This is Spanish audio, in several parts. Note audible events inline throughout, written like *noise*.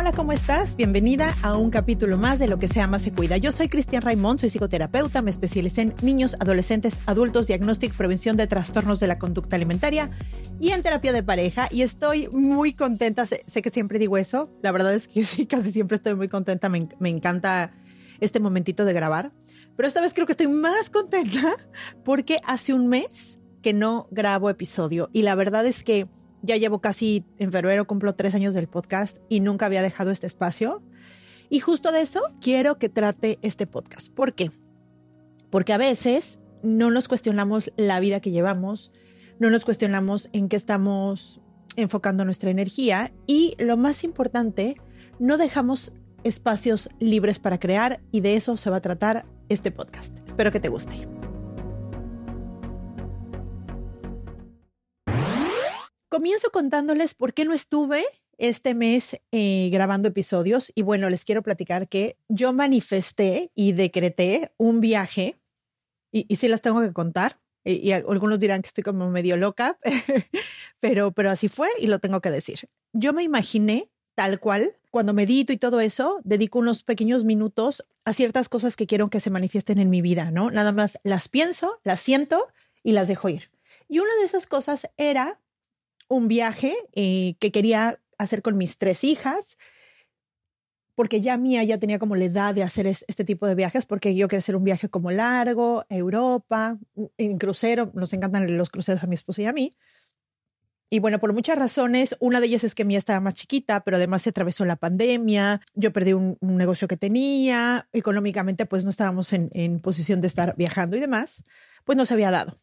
Hola, ¿cómo estás? Bienvenida a un capítulo más de Lo que se ama se cuida. Yo soy Cristian Raimond, soy psicoterapeuta, me especialicé en niños, adolescentes, adultos, diagnóstico, prevención de trastornos de la conducta alimentaria y en terapia de pareja y estoy muy contenta, sé, que siempre digo eso, la verdad es que *laughs* sí, casi siempre estoy muy contenta, me, me encanta este momentito de grabar, pero esta vez creo que estoy más contenta porque hace un mes que no grabo episodio y la verdad es que ya llevo casi en febrero, cumplo tres años del podcast y nunca había dejado este espacio. Y justo de eso quiero que trate este podcast. ¿Por qué? Porque a veces no nos cuestionamos la vida que llevamos, no nos cuestionamos en qué estamos enfocando nuestra energía y lo más importante, no dejamos espacios libres para crear y de eso se va a tratar este podcast. Espero que te guste. Comienzo contándoles por qué no estuve este mes eh, grabando episodios y bueno, les quiero platicar que yo manifesté y decreté un viaje y, y sí las tengo que contar y, y, algunos dirán que estoy como medio loca, *laughs* pero, pero así fue y lo tengo que decir. Yo me imaginé tal cual, cuando medito y todo eso, dedico unos pequeños minutos a ciertas cosas que quiero que se manifiesten en mi vida, ¿no? Nada más las pienso, las siento y las dejo ir. Y una de esas cosas era un viaje eh, que quería hacer con mis tres hijas, porque ya mía ya tenía como la edad de hacer es, este tipo de viajes, porque yo quería hacer un viaje como largo, Europa, en crucero, nos encantan los cruceros a mi esposa y a mí. Y bueno, por muchas razones, una de ellas es que mía estaba más chiquita, pero además se atravesó la pandemia, yo perdí un, negocio que tenía, económicamente pues no estábamos en posición de estar viajando y demás, pues no se había dado.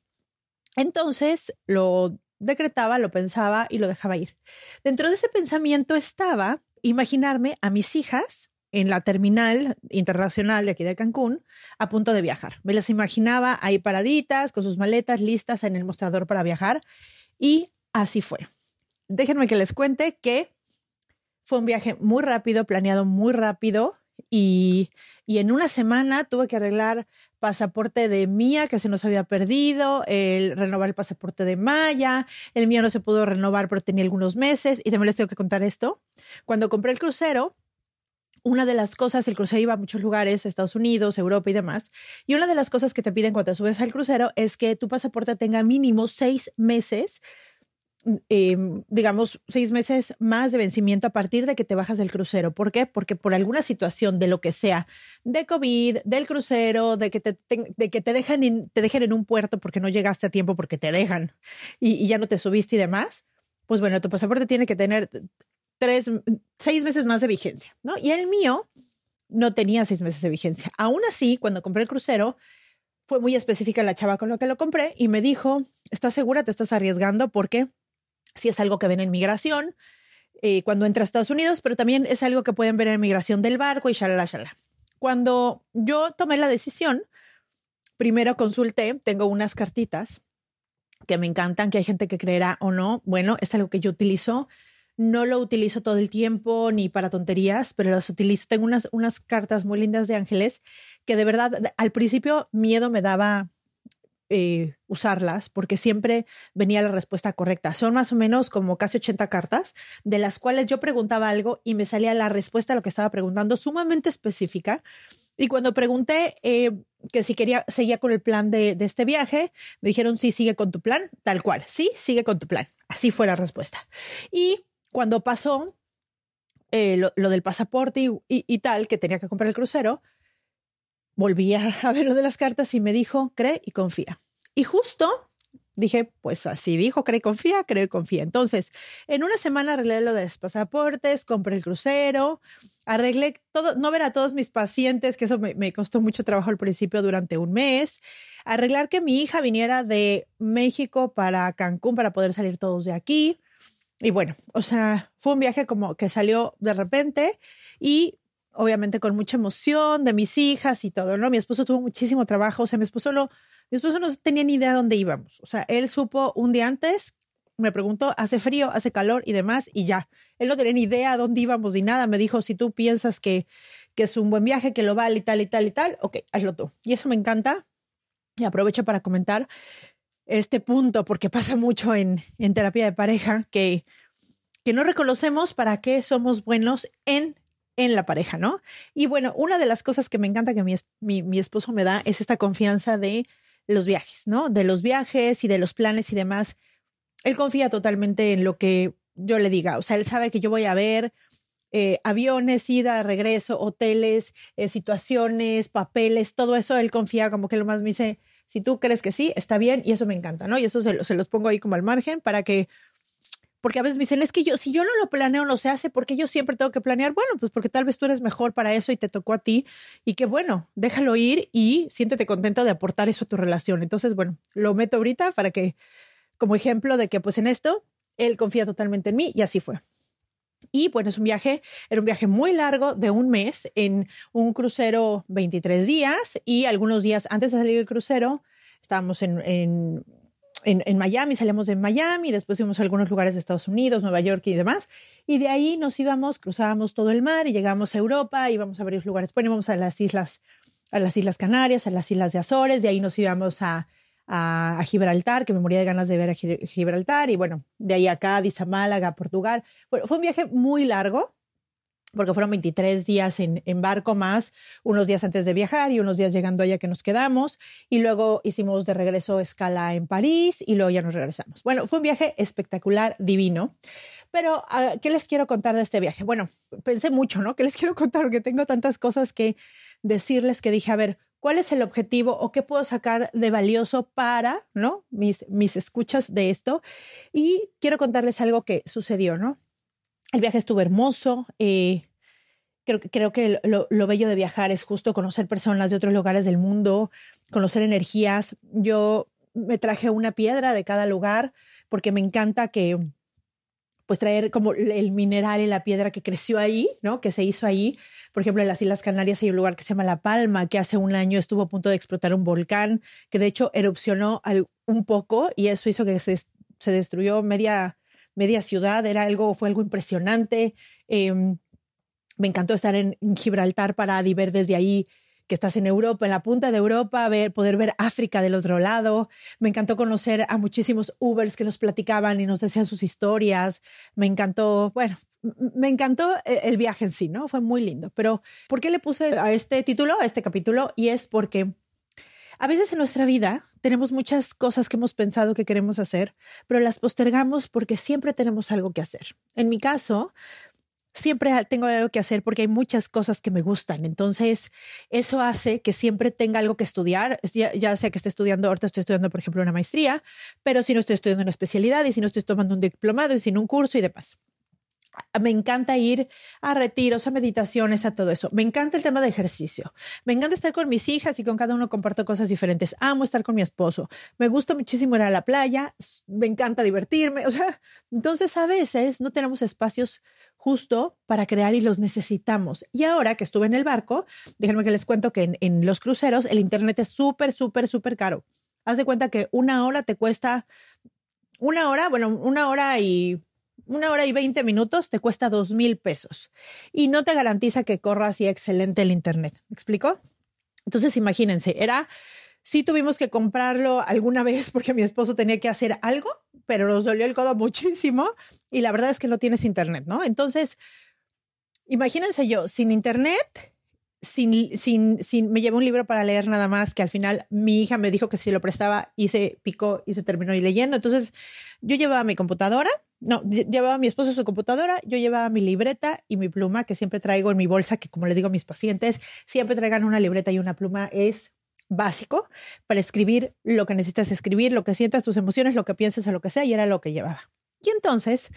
Entonces lo decretaba, lo pensaba y lo dejaba ir. Dentro de ese pensamiento estaba imaginarme a mis hijas en la terminal internacional de aquí de Cancún a punto de viajar. Me las imaginaba ahí paraditas, con sus maletas listas en el mostrador para viajar y así fue. Déjenme que les cuente que fue un viaje muy rápido, planeado muy rápido y, y en una semana tuve que arreglar pasaporte de Mía que se nos había perdido, el renovar el pasaporte de Maya, el mío no se pudo renovar pero tenía algunos meses y también les tengo que contar esto. Cuando compré el crucero, una de las cosas, el crucero iba a muchos lugares, Estados Unidos, Europa y demás, y una de las cosas que te piden cuando te subes al crucero es que tu pasaporte tenga mínimo seis meses eh, digamos, seis meses más de vencimiento a partir de que te bajas del crucero. ¿Por qué? Porque por alguna situación de lo que sea, de COVID, del crucero, de que te, de que te, dejan, te dejen en un puerto porque no llegaste a tiempo porque te dejan y, y ya no te subiste y demás, pues bueno, tu pasaporte tiene que tener tres, seis meses más de vigencia, ¿no? Y el mío no tenía seis meses de vigencia. Aún así, cuando compré el crucero, fue muy específica la chava con la que lo compré y me dijo, ¿estás segura? ¿Te estás arriesgando? Porque si es algo que ven en migración eh, cuando entra a Estados Unidos, pero también es algo que pueden ver en migración del barco y shalala, shalala. Cuando yo tomé la decisión, primero consulté, tengo unas cartitas que me encantan, que hay gente que creerá o no. Bueno, es algo que yo utilizo. No lo utilizo todo el tiempo ni para tonterías, pero las utilizo. Tengo unas, unas cartas muy lindas de ángeles que de verdad al principio miedo me daba eh, usarlas porque siempre venía la respuesta correcta. Son más o menos como casi 80 cartas, de las cuales yo preguntaba algo y me salía la respuesta a lo que estaba preguntando, sumamente específica. Y cuando pregunté eh, que si quería, seguía con el plan de, este viaje, me dijeron, sí, sigue con tu plan, tal cual, sí, sigue con tu plan. Así fue la respuesta. Y cuando pasó eh, lo, del pasaporte y tal, que tenía que comprar el crucero, volví *laughs* a, ver lo de las cartas y me dijo, cree y confía. Y justo dije, pues así dijo, cree confía, creo y confía. Entonces, en una semana arreglé lo de los pasaportes, compré el crucero, arreglé todo, no ver a todos mis pacientes, que eso me, me, costó mucho trabajo al principio durante un mes, arreglar que mi hija viniera de México para Cancún para poder salir todos de aquí. Y bueno, o sea, fue un viaje como que salió de repente y obviamente con mucha emoción de mis hijas y todo, ¿no? Mi esposo tuvo muchísimo trabajo, o sea, mi esposo lo mi esposo no tenía ni idea de dónde íbamos. O sea, él supo un día antes, me preguntó, hace frío, hace calor y demás, y ya. Él no tenía ni idea de dónde íbamos ni nada. Me dijo, si tú piensas que, que es un buen viaje, que lo vale y tal y tal y tal, ok, hazlo tú. Y eso me encanta. Y aprovecho para comentar este punto, porque pasa mucho en, en terapia de pareja, que, que no reconocemos para qué somos buenos en en la pareja, ¿no? Y bueno, una de las cosas que me encanta que mi, mi, mi esposo me da es esta confianza de los viajes, ¿no? De los viajes y de los planes y demás. Él confía totalmente en lo que yo le diga. O sea, él sabe que yo voy a ver eh, aviones, ida, regreso, hoteles, eh, situaciones, papeles, todo eso. Él confía como que lo más me dice, si tú crees que sí, está bien y eso me encanta, ¿no? Y eso se, se los pongo ahí como al margen para que porque a veces me dicen, es que yo, si yo no lo planeo, no se hace, porque yo siempre tengo que planear. Bueno, pues porque tal vez tú eres mejor para eso y te tocó a ti. Y que bueno, déjalo ir y siéntete contento de aportar eso a tu relación. Entonces, bueno, lo meto ahorita para que, como ejemplo de que, pues en esto, él confía totalmente en mí y así fue. Y bueno, es un viaje, era un viaje muy largo de un mes en un crucero 23 días y algunos días antes de salir del crucero estábamos en en, Miami, salíamos de Miami, después fuimos a algunos lugares de Estados Unidos, Nueva York y demás, y de ahí nos íbamos, cruzábamos todo el mar y llegamos a Europa, íbamos a varios lugares, bueno, íbamos a las islas, a las Islas Canarias, a las Islas de Azores, de ahí nos íbamos a, a, Gibraltar, que me moría de ganas de ver a Gibraltar, y bueno, de ahí a Cádiz, a Málaga, a Portugal. Bueno, fue un viaje muy largo, porque fueron 23 días en, barco más, unos días antes de viajar y unos días llegando allá que nos quedamos. Y luego hicimos de regreso escala en París y luego ya nos regresamos. Bueno, fue un viaje espectacular, divino. Pero, ah, ¿qué les quiero contar de este viaje? Bueno, pensé mucho, ¿no? ¿Qué les *laughs* quiero contar? Porque tengo tantas cosas que decirles que dije, a ver, ¿cuál es el objetivo o qué puedo sacar de valioso para, ¿no? Mis, mis escuchas de esto. Y quiero contarles algo que sucedió, ¿no? El viaje estuvo hermoso. Eh, creo, creo que lo, lo, bello de viajar es justo conocer personas de otros lugares del mundo, conocer energías. Yo me traje una piedra de cada lugar porque me encanta que pues traer como el mineral y la piedra que creció ahí, ¿no? Que se hizo ahí. Por ejemplo, en las Islas Canarias hay un lugar que se llama La Palma, que hace un año estuvo a punto de explotar un volcán, que de hecho erupcionó un poco y eso hizo que se, se destruyó media, media ciudad, era algo, fue algo impresionante. Eh, me encantó estar en, Gibraltar para ver desde ahí que estás en Europa, en la punta de Europa, ver, poder ver África del otro lado. Me encantó conocer a muchísimos Ubers que nos platicaban y nos decían sus historias. Me encantó, bueno, me encantó e, el viaje en sí, ¿no? Fue muy lindo. Pero, ¿por qué le puse a este título, a este capítulo? Y es porque a veces en nuestra vida tenemos muchas cosas que hemos pensado que queremos hacer, pero las postergamos porque siempre tenemos algo que hacer. En mi caso, siempre tengo algo que hacer porque hay muchas cosas que me gustan. Entonces, eso hace que siempre tenga algo que estudiar, ya, sea que esté estudiando, ahorita estoy estudiando, por ejemplo, una maestría, pero si no estoy estudiando una especialidad y si no estoy tomando un diplomado y sin un curso y demás me encanta ir a retiros, a meditaciones, a todo eso. Me encanta el tema de ejercicio. Me encanta estar con mis hijas y con cada uno comparto cosas diferentes. Amo estar con mi esposo. Me gusta muchísimo ir a la playa. Me encanta divertirme. O sea, entonces a veces no tenemos espacios justo para crear y los necesitamos. Y ahora que estuve en el barco, déjenme que les cuento que en, en los cruceros el internet es súper, súper, súper caro. Haz de cuenta que una hora te cuesta una hora, bueno, una hora y una hora y 20 minutos te cuesta dos mil pesos y no te garantiza que corra así excelente el Internet. ¿Me explico? Entonces, imagínense, era, sí tuvimos que comprarlo alguna vez *laughs* porque mi esposo tenía que hacer algo, pero nos dolió el codo *laughs* muchísimo y la verdad es que no tienes Internet, ¿no? Entonces, imagínense yo, sin Internet, sin, sin, sin, me llevé un libro para leer nada más, que al final mi hija me dijo que si lo prestaba y se picó y se terminó leyendo. Entonces yo llevaba mi computadora, no, llevaba mi esposo su computadora, yo llevaba mi libreta y mi pluma que siempre traigo en mi bolsa, que como les digo a mis pacientes, siempre traigan una libreta y una pluma, es básico para escribir lo que necesitas escribir, lo que sientas, tus emociones, lo que pienses o lo que sea, y era lo que llevaba. Y entonces,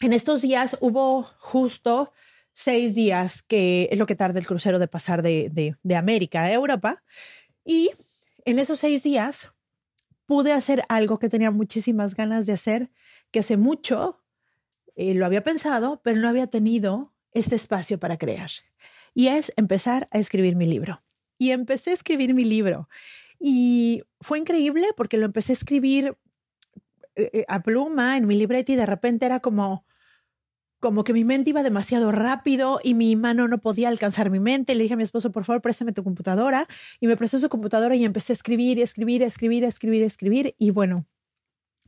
en estos días hubo justo seis días, que es lo que tarda el crucero de pasar de, de, América a Europa, y en esos seis días pude hacer algo que tenía muchísimas ganas de hacer, que hace mucho eh, lo había pensado, pero no había tenido este espacio para crear. Y es empezar a escribir mi libro y empecé a escribir mi libro. Y fue increíble porque lo empecé a escribir eh, eh, a pluma en mi libreta y de repente era como como que mi mente iba demasiado rápido y mi mano no podía alcanzar mi mente. Le dije a mi esposo, por favor, préstame tu computadora. Y me prestó su computadora y empecé a escribir, y escribir, escribir, escribir, escribir. Y bueno,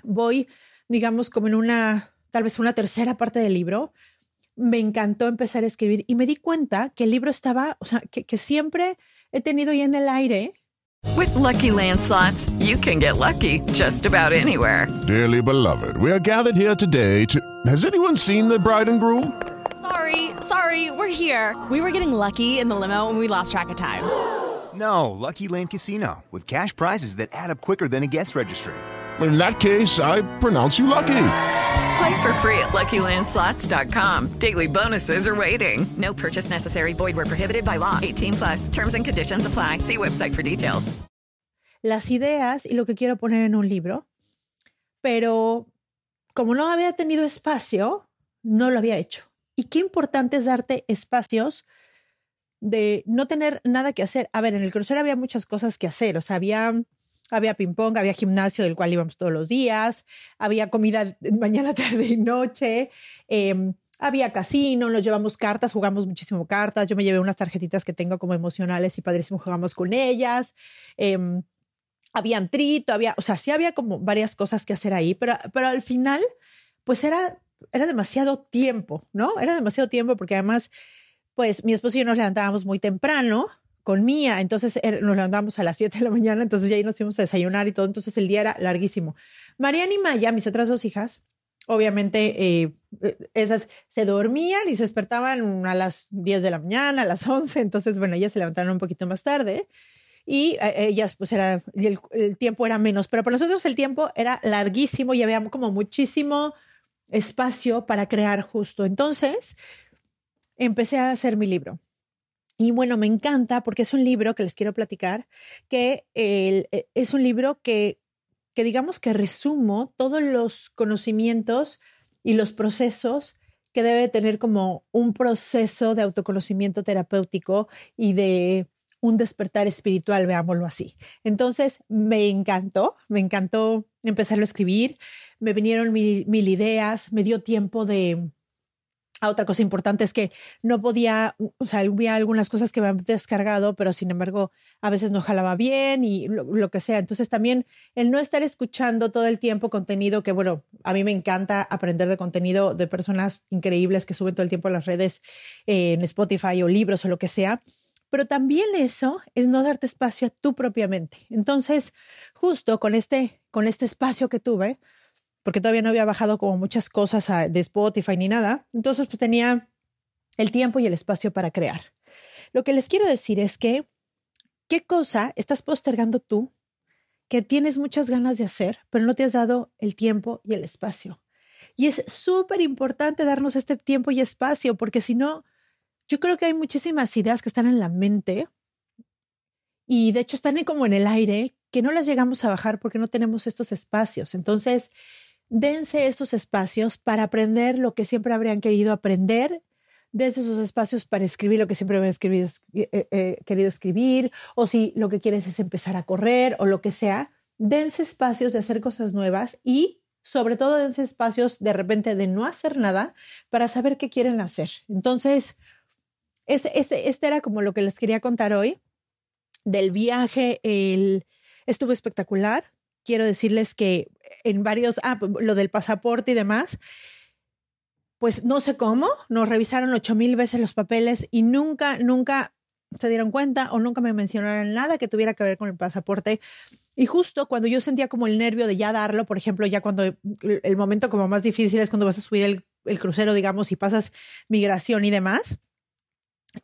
voy, digamos, como en una, tal vez una tercera parte del libro. Me encantó empezar a escribir y me di cuenta que el libro estaba, o sea, que, que siempre he tenido ya en el aire. With lucky landslots, you can get lucky just about anywhere. Dearly beloved, we are gathered here today to. Has anyone seen the bride and groom? Sorry, sorry, we're here. We were getting lucky in the limo and we lost track of time. No, Lucky Land Casino, with cash prizes that add up quicker than a guest registry. In that case, I pronounce you lucky. Play for free at LuckyLandSlots.com. Daily bonuses are waiting. No purchase necessary. Void were prohibited by law. 18 plus. Terms and conditions apply. See website for details. Las ideas y lo que quiero poner en un libro, pero como no había tenido espacio, no lo había hecho. Y qué importante es darte espacios de no tener nada que hacer. A ver, en el crucero había muchas cosas que hacer, o sea, había había ping pong, había gimnasio del cual íbamos todos los días, había comida mañana, *laughs* tarde y noche, em, había casino, nos llevamos cartas, jugamos muchísimo cartas. Yo me llevé unas tarjetitas que tengo como emocionales y padrísimo, jugamos con ellas. Eh, había trito, había, o sea, sí había como varias cosas que hacer ahí, pero, pero al final, pues era, era demasiado tiempo, ¿no? Era demasiado tiempo porque además, pues mi esposo y yo nos levantábamos muy temprano con Mía, entonces er, nos levantamos a las 7 de la mañana, entonces ya ahí nos fuimos a desayunar y todo, entonces el día era larguísimo. Mariana y Maya, mis otras dos hijas, obviamente eh, esas se dormían y se despertaban a las 10 de la mañana, a las 11, entonces bueno, ellas se levantaron un poquito más tarde y eh, ellas pues era, el, tiempo era menos, pero para nosotros el tiempo era larguísimo y había como muchísimo espacio para crear justo. Entonces empecé a hacer mi libro. Y bueno, me encanta porque es un libro que les quiero platicar, que el, e, es un libro que, que digamos que resumo todos los conocimientos y los procesos que debe tener como un proceso de autoconocimiento terapéutico y de un despertar espiritual, veámoslo así. Entonces, me encantó, me encantó empezarlo a escribir, me vinieron mil ideas, me dio tiempo de, Ah, otra cosa importante es que no podía, o sea, había algunas cosas que me habían descargado, pero sin embargo a veces no jalaba bien y lo, que sea. Entonces también el no estar escuchando todo el tiempo contenido, que bueno, a mí me encanta aprender de contenido de personas increíbles que suben todo el tiempo a las redes eh, en Spotify o libros o lo que sea. Pero también eso es no darte espacio a tú propiamente. Entonces, justo con este, con este espacio que tuve, porque todavía no había bajado como muchas cosas de Spotify ni nada. Entonces, pues tenía el tiempo y el espacio para crear. Lo que les quiero decir es que, ¿qué cosa estás postergando tú que tienes muchas ganas de hacer, pero no te has dado el tiempo y el espacio? Y es súper importante darnos este tiempo y espacio, porque si no, yo creo que hay muchísimas ideas que están en la mente y de hecho están como en el aire, que no las llegamos a bajar porque no tenemos estos espacios. Entonces, dense esos espacios para aprender lo que siempre habrían querido aprender, dense esos espacios para escribir lo que siempre habrían eh, eh, eh, querido escribir, o si lo que quieres es empezar a correr o lo que sea, dense espacios de hacer cosas nuevas y sobre todo dense espacios de repente de no hacer nada para saber qué quieren hacer. Entonces, ese, este era como lo que les quería contar hoy del viaje. El, estuvo espectacular quiero decirles que en varios, ah, pues, lo del pasaporte y demás, pues no sé cómo, nos revisaron ocho mil veces los papeles y nunca, nunca se dieron cuenta o nunca me mencionaron nada que tuviera que ver con el pasaporte. Y justo cuando yo sentía como el nervio de ya darlo, por ejemplo, ya cuando el momento como más difícil es cuando vas a subir el, el crucero, digamos, y pasas migración y demás.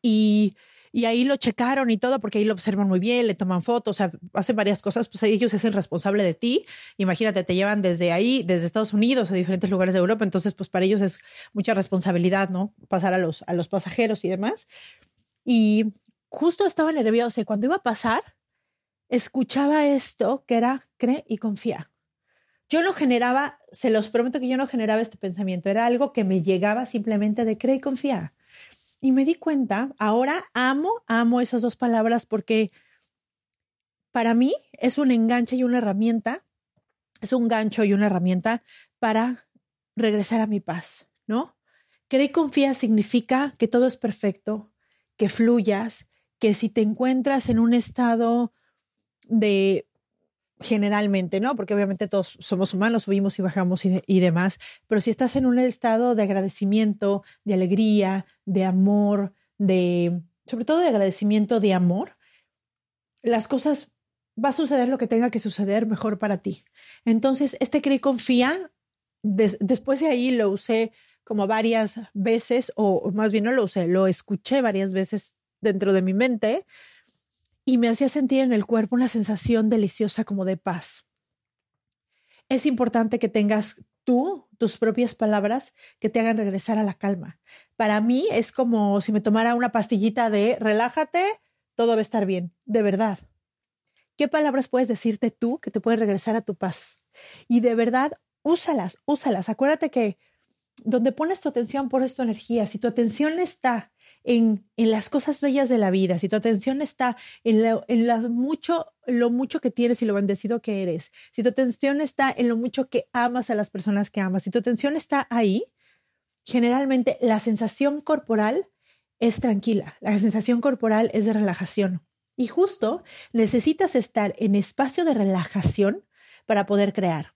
Y y ahí lo checaron y todo, porque ahí lo observan muy bien, le toman fotos, o sea, hacen varias cosas, pues ellos se hacen responsable de ti. Imagínate, te llevan desde ahí, desde Estados Unidos a diferentes lugares de Europa, entonces pues para ellos es mucha responsabilidad, ¿no? Pasar a los, pasajeros y demás. Y justo estaba nerviosa y cuando iba a pasar, escuchaba esto que era cree y confía. Yo no generaba, se los prometo que yo no generaba este pensamiento, era algo que me llegaba simplemente de cree y confía. Y me di cuenta, ahora amo, amo esas dos palabras porque para mí es un enganche y una herramienta, es un gancho y una herramienta para regresar a mi paz, ¿no? Cree y confía significa que todo es perfecto, que fluyas, que si te encuentras en un estado de generalmente, ¿no? Porque obviamente todos somos humanos, subimos y bajamos y, demás, pero si estás en un estado de agradecimiento, de alegría, de amor, de, sobre todo de agradecimiento, de amor, las cosas, va a suceder lo que tenga que suceder mejor para ti. Entonces, este cree confía, des, después de ahí lo usé como varias veces, o más bien no lo usé, lo escuché varias veces dentro de mi mente, y me hacía sentir en el cuerpo una sensación deliciosa como de paz. Es importante que tengas tú tus propias palabras que te hagan regresar a la calma. Para mí es como si me tomara una pastillita de relájate, todo va a estar bien, de verdad. ¿Qué palabras puedes decirte tú que te pueden regresar a tu paz? Y de verdad, úsalas, úsalas. Acuérdate que donde pones tu atención, pones tu energía. Si tu atención está en, las cosas bellas de la vida, si tu atención está en, lo, en mucho, lo mucho que tienes y lo bendecido que eres, si tu atención está en lo mucho que amas a las personas que amas, si tu atención está ahí, generalmente la sensación corporal es tranquila, la sensación corporal es de relajación. Y justo necesitas estar en espacio de relajación para poder crear.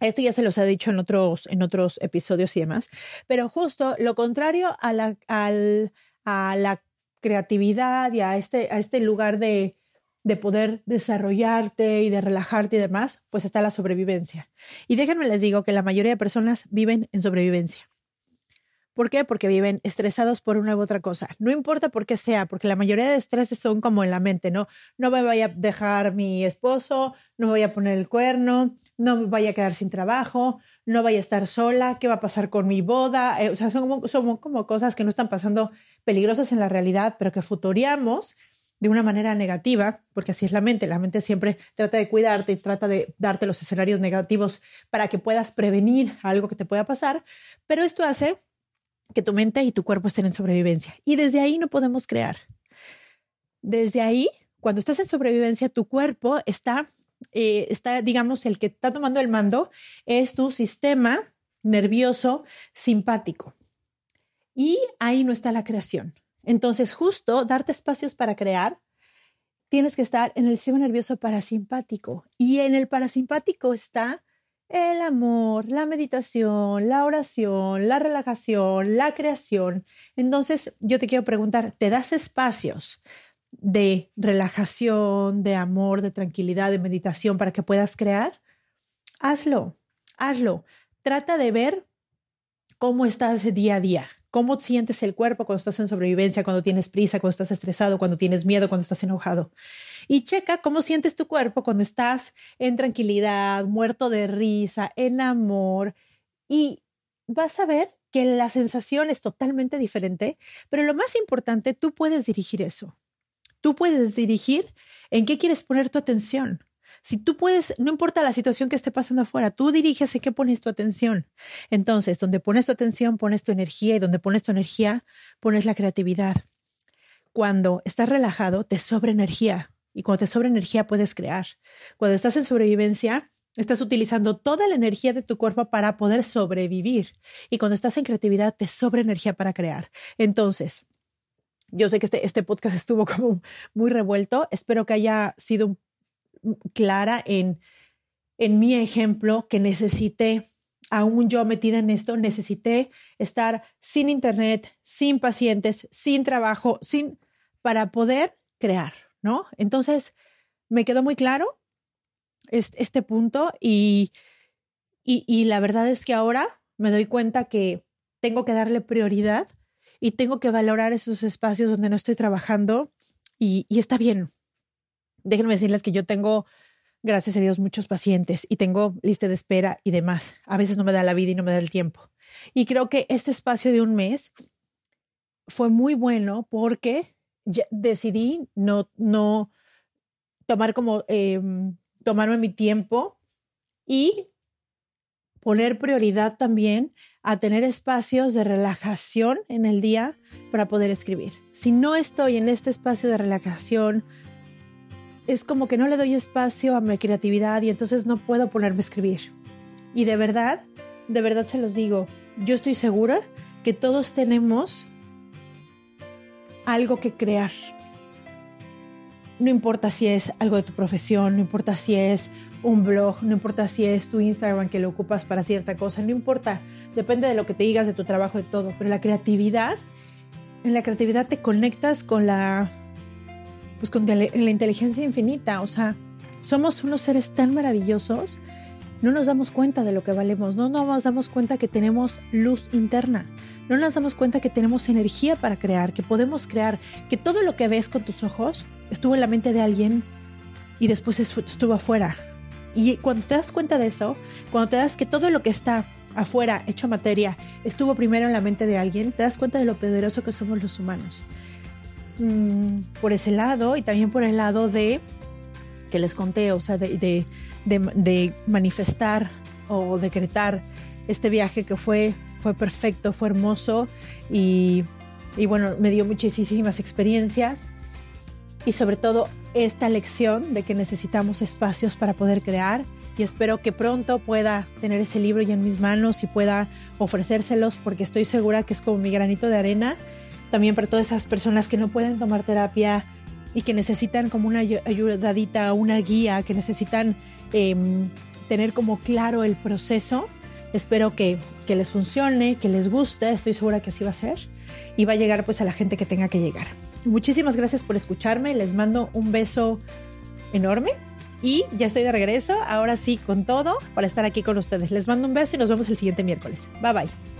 Esto ya se los he dicho en otros, en otros episodios y demás, pero justo lo contrario a la, a la creatividad y a este, a este lugar de, de poder desarrollarte y de relajarte y demás, pues está la sobrevivencia. Y déjenme les digo que la mayoría de personas viven en sobrevivencia. ¿Por qué? Porque viven estresados por una u otra cosa. No importa por qué sea, porque la mayoría de estreses son como en la mente, ¿no? No me vaya a dejar mi esposo, no me voy a poner el cuerno, no me vaya a quedar sin trabajo, no vaya a estar sola, qué va a pasar con mi boda. Eh, o sea, son como, son como cosas que no están pasando peligrosas en la realidad, pero que futureamos de una manera negativa, porque así es la mente. La mente siempre trata de cuidarte y trata de darte los escenarios negativos para que puedas prevenir algo que te pueda pasar, pero esto hace que tu mente y tu cuerpo estén en sobrevivencia. Y desde ahí no podemos crear. Desde ahí, cuando estás en sobrevivencia, tu cuerpo está, eh, está, digamos, el que está tomando el mando es tu sistema nervioso simpático. Y ahí no está la creación. Entonces, justo darte espacios para crear, tienes que estar en el sistema nervioso parasimpático. Y en el parasimpático está el amor, la meditación, la oración, la relajación, la creación. Entonces, yo te quiero preguntar, ¿te das espacios de relajación, de amor, de tranquilidad, de meditación para que puedas crear? Hazlo, hazlo. Trata de ver cómo estás día a día, cómo sientes el cuerpo cuando estás en sobrevivencia, cuando tienes prisa, cuando estás estresado, cuando tienes miedo, cuando estás enojado. Y checa cómo sientes tu cuerpo cuando estás en tranquilidad, muerto de risa, en amor. Y vas a ver que la sensación es totalmente diferente, pero lo más importante, tú puedes dirigir eso. Tú puedes dirigir en qué quieres poner tu atención. Si tú puedes, no importa la situación que esté pasando afuera, tú diriges en qué pones tu atención. Entonces, donde pones tu atención, pones tu energía y donde pones tu energía, pones la creatividad. Cuando estás relajado, te sobra energía y cuando te sobra energía puedes crear. Cuando estás en sobrevivencia, estás utilizando toda la energía de tu cuerpo para poder sobrevivir y cuando estás en creatividad, te sobra energía para crear. Entonces, yo sé que este, este podcast estuvo *laughs* como muy revuelto. Espero que haya sido un clara en, en mi ejemplo que necesité, aún yo metida en esto, necesité estar sin internet, sin pacientes, sin trabajo, sin para poder crear, ¿no? Entonces, me quedó muy claro este, punto y, y, la verdad es que ahora me doy cuenta que tengo que darle prioridad y tengo que valorar esos espacios donde no estoy trabajando y está bien. Déjenme decirles que yo tengo, gracias a Dios, muchos pacientes y tengo lista de espera y demás. A veces no me da la vida y no me da el tiempo. Y creo que este espacio de un mes fue muy bueno porque decidí no, no tomar como, eh, tomarme mi tiempo y poner prioridad también a tener espacios de relajación en el día para poder escribir. Si no estoy en este espacio de relajación, es como que no le doy espacio a mi creatividad y entonces no puedo ponerme a escribir. Y de verdad, de verdad se los digo, yo estoy segura que todos tenemos algo que crear. No importa si es algo de tu profesión, no importa si es un blog, no importa si es tu Instagram que lo ocupas para cierta cosa, no importa, depende de lo que te digas de tu trabajo y todo, pero la creatividad, en la creatividad te conectas con la, pues con la inteligencia infinita, o sea, somos unos seres tan maravillosos, no nos damos cuenta de lo que valemos, no nos damos cuenta que tenemos luz interna, no nos damos cuenta que tenemos energía para crear, que podemos crear, que todo lo que ves con tus ojos estuvo en la mente de alguien y después estuvo afuera. Y cuando te das cuenta de eso, cuando te das que todo lo que está afuera, hecho materia, estuvo primero en la mente de alguien, te das cuenta de lo poderoso que somos los humanos. Mm, por ese lado y también por el lado de que les conté, o sea, de, manifestar o decretar este viaje que fue, fue perfecto, fue hermoso y, y bueno, me dio muchísimas experiencias y sobre todo esta lección de que necesitamos espacios para poder crear y espero que pronto pueda tener ese libro ya en mis manos y pueda ofrecérselos porque estoy segura que es como mi granito de arena también para todas esas personas que no pueden tomar terapia y que necesitan como una ayudadita, una guía, que necesitan em, tener como claro el proceso. Espero que, que les funcione, que les guste, estoy segura que así va a ser y va a llegar pues a la gente que tenga que llegar. Muchísimas gracias por escucharme. Les mando un beso enorme. Y ya estoy de regreso, ahora sí, con todo, para estar aquí con ustedes. Les mando un beso y nos vemos el siguiente miércoles. Bye bye.